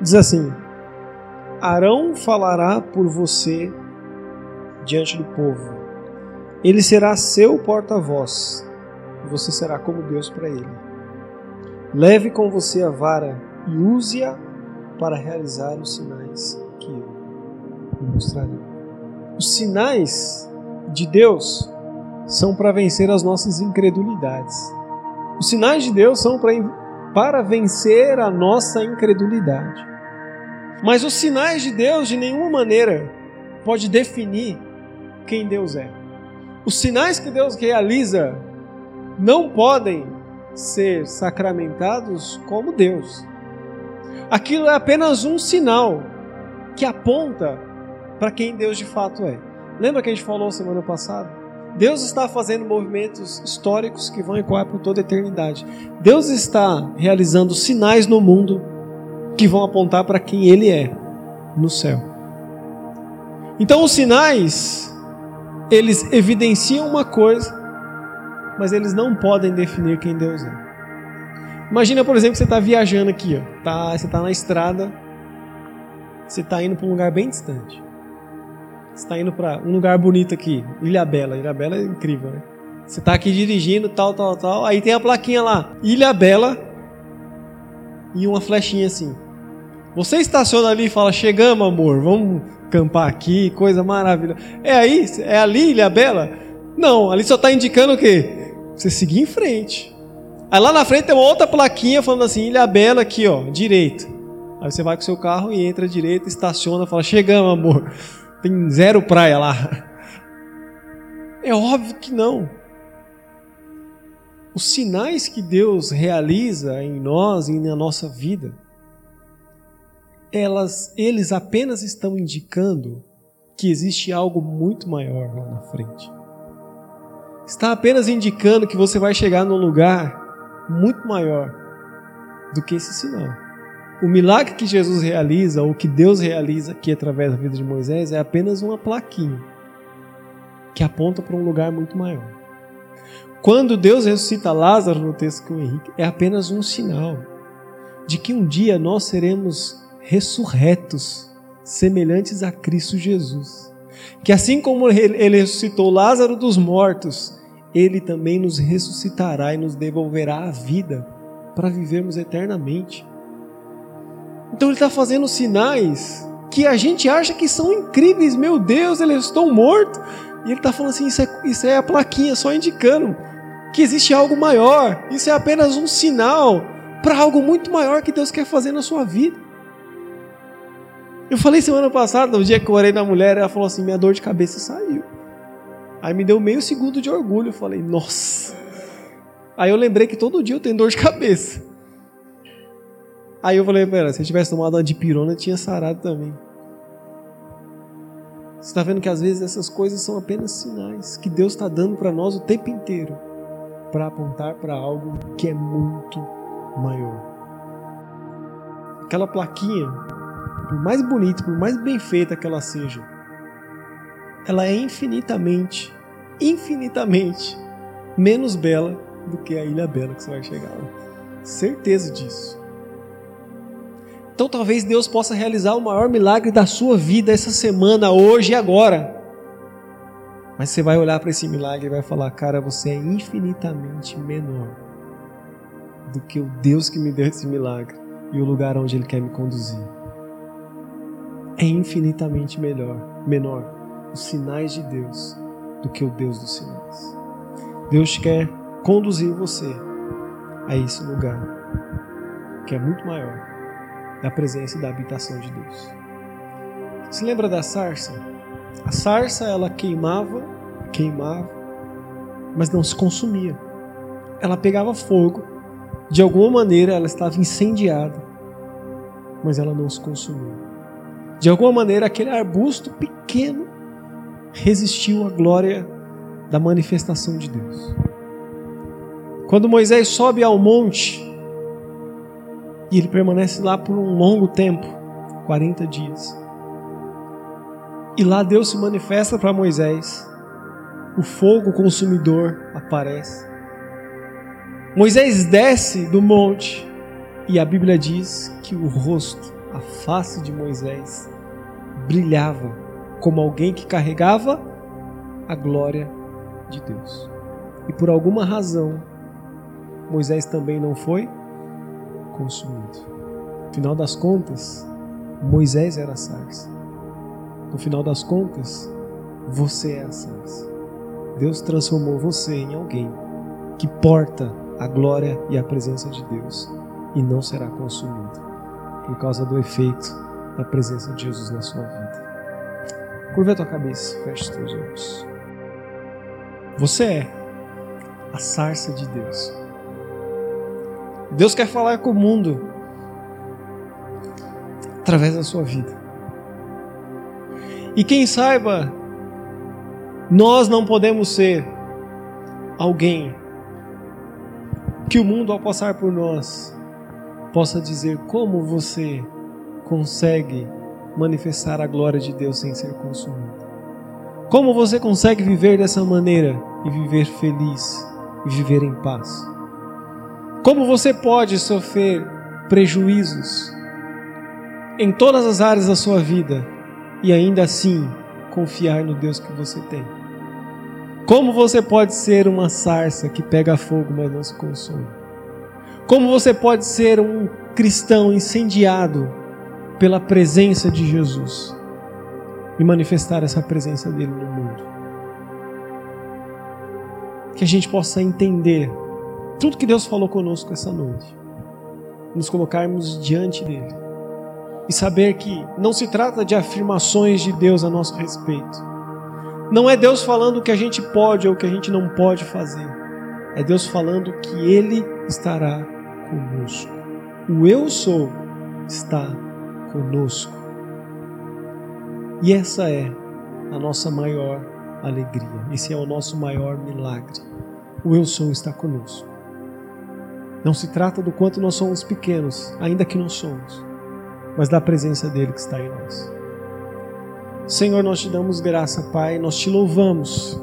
Speaker 1: Diz assim: Arão falará por você diante do povo. Ele será seu porta-voz, você será como Deus para ele. Leve com você a vara e use-a para realizar os sinais que eu mostrarei. Os sinais de Deus são para vencer as nossas incredulidades. Os sinais de Deus são para, para vencer a nossa incredulidade. Mas os sinais de Deus de nenhuma maneira pode definir quem Deus é. Os sinais que Deus realiza não podem ser sacramentados como Deus. Aquilo é apenas um sinal que aponta para quem Deus de fato é. Lembra que a gente falou semana passada? Deus está fazendo movimentos históricos que vão ecoar por toda a eternidade. Deus está realizando sinais no mundo que vão apontar para quem Ele é no céu. Então, os sinais, eles evidenciam uma coisa, mas eles não podem definir quem Deus é. Imagina, por exemplo, que você está viajando aqui, ó. Tá, você está na estrada, você está indo para um lugar bem distante está indo para um lugar bonito aqui, Ilha Bela. Ilha Bela é incrível, né? Você está aqui dirigindo, tal, tal, tal. Aí tem a plaquinha lá, Ilha Bela e uma flechinha assim. Você estaciona ali e fala: Chegamos, amor, vamos campar aqui, coisa maravilhosa. É aí? É ali, Ilha Bela? Não, ali só está indicando o quê? Você seguir em frente. Aí lá na frente tem uma outra plaquinha falando assim: Ilha Bela aqui, ó, direito. Aí você vai com seu carro e entra direito, estaciona, fala: Chegamos, amor. Tem zero praia lá. É óbvio que não. Os sinais que Deus realiza em nós e na nossa vida, elas, eles apenas estão indicando que existe algo muito maior lá na frente. Está apenas indicando que você vai chegar num lugar muito maior do que esse sinal. O milagre que Jesus realiza, ou que Deus realiza aqui através da vida de Moisés, é apenas uma plaquinha que aponta para um lugar muito maior. Quando Deus ressuscita Lázaro no texto com Henrique, é apenas um sinal de que um dia nós seremos ressurretos, semelhantes a Cristo Jesus. Que assim como ele ressuscitou Lázaro dos mortos, ele também nos ressuscitará e nos devolverá a vida para vivermos eternamente. Então ele está fazendo sinais que a gente acha que são incríveis. Meu Deus, ele estou morto. E ele está falando assim: isso é, isso é a plaquinha só indicando que existe algo maior. Isso é apenas um sinal para algo muito maior que Deus quer fazer na sua vida. Eu falei semana passada, no dia que eu orei na mulher, ela falou assim: minha dor de cabeça saiu. Aí me deu meio segundo de orgulho. Eu falei, nossa. Aí eu lembrei que todo dia eu tenho dor de cabeça. Aí eu falei, pera, se eu tivesse tomado uma dipirona, tinha sarado também. Você está vendo que às vezes essas coisas são apenas sinais que Deus está dando para nós o tempo inteiro para apontar para algo que é muito maior. Aquela plaquinha, por mais bonita, por mais bem feita que ela seja, ela é infinitamente, infinitamente menos bela do que a Ilha Bela que você vai chegar lá. Certeza disso. Então talvez Deus possa realizar o maior milagre da sua vida essa semana, hoje e agora. Mas você vai olhar para esse milagre e vai falar: Cara, você é infinitamente menor do que o Deus que me deu esse milagre e o lugar onde Ele quer me conduzir. É infinitamente melhor, menor os sinais de Deus do que o Deus dos sinais. Deus quer conduzir você a esse lugar que é muito maior da presença da habitação de Deus. Se lembra da sarça? A sarça ela queimava, queimava, mas não se consumia. Ela pegava fogo, de alguma maneira ela estava incendiada, mas ela não se consumia. De alguma maneira aquele arbusto pequeno resistiu à glória da manifestação de Deus. Quando Moisés sobe ao monte, e ele permanece lá por um longo tempo 40 dias. E lá Deus se manifesta para Moisés, o fogo consumidor aparece. Moisés desce do monte e a Bíblia diz que o rosto, a face de Moisés brilhava como alguém que carregava a glória de Deus. E por alguma razão, Moisés também não foi consumido. No final das contas, Moisés era a sarça. No final das contas, você é a sarça. Deus transformou você em alguém que porta a glória e a presença de Deus e não será consumido por causa do efeito da presença de Jesus na sua vida. Curva a tua cabeça, feche os teus olhos. Você é a sarça de Deus. Deus quer falar com o mundo através da sua vida. E quem saiba, nós não podemos ser alguém que o mundo, ao passar por nós, possa dizer como você consegue manifestar a glória de Deus sem ser consumido. Como você consegue viver dessa maneira e viver feliz e viver em paz? Como você pode sofrer prejuízos em todas as áreas da sua vida e ainda assim confiar no Deus que você tem? Como você pode ser uma sarça que pega fogo, mas não se consome? Como você pode ser um cristão incendiado pela presença de Jesus e manifestar essa presença dele no mundo. Que a gente possa entender tudo que Deus falou conosco essa noite, nos colocarmos diante dele e saber que não se trata de afirmações de Deus a nosso respeito. Não é Deus falando o que a gente pode ou o que a gente não pode fazer. É Deus falando que Ele estará conosco. O eu sou está conosco. E essa é a nossa maior alegria, esse é o nosso maior milagre. O Eu Sou está conosco. Não se trata do quanto nós somos pequenos, ainda que não somos, mas da presença dele que está em nós. Senhor, nós te damos graça, Pai, nós te louvamos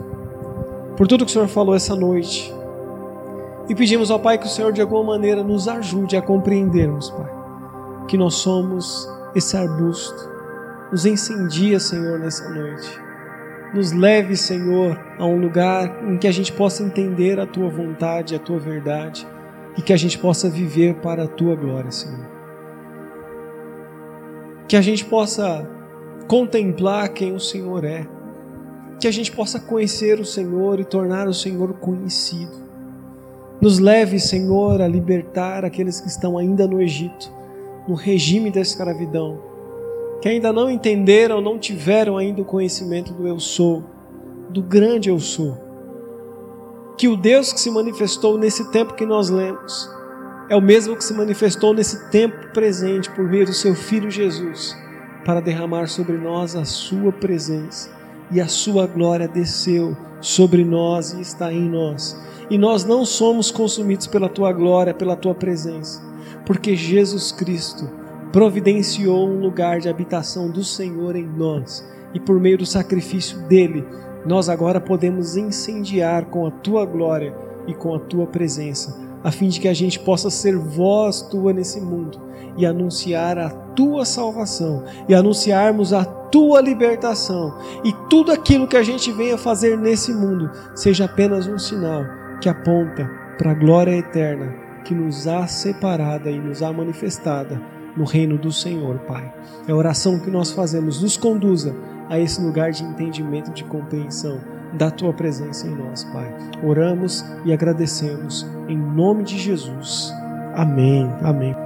Speaker 1: por tudo que o Senhor falou essa noite. E pedimos ao Pai que o Senhor de alguma maneira nos ajude a compreendermos, Pai, que nós somos esse arbusto. Nos incendia, Senhor, nessa noite. Nos leve, Senhor, a um lugar em que a gente possa entender a tua vontade, a tua verdade e que a gente possa viver para a tua glória, Senhor. Que a gente possa contemplar quem o Senhor é. Que a gente possa conhecer o Senhor e tornar o Senhor conhecido. Nos leve, Senhor, a libertar aqueles que estão ainda no Egito, no regime da escravidão, que ainda não entenderam, não tiveram ainda o conhecimento do Eu Sou, do grande Eu Sou. Que o Deus que se manifestou nesse tempo que nós lemos é o mesmo que se manifestou nesse tempo presente por meio do seu Filho Jesus, para derramar sobre nós a Sua presença e a Sua glória desceu sobre nós e está em nós. E nós não somos consumidos pela tua glória, pela tua presença, porque Jesus Cristo providenciou um lugar de habitação do Senhor em nós, e por meio do sacrifício dele, nós agora podemos incendiar com a tua glória e com a tua presença, a fim de que a gente possa ser voz tua nesse mundo e anunciar a tua salvação e anunciarmos a tua libertação e tudo aquilo que a gente venha fazer nesse mundo seja apenas um sinal que aponta para a glória eterna que nos há separada e nos há manifestada no reino do Senhor, Pai. É a oração que nós fazemos, nos conduza a esse lugar de entendimento, de compreensão da tua presença em nós, Pai. Oramos e agradecemos em nome de Jesus. Amém. Amém.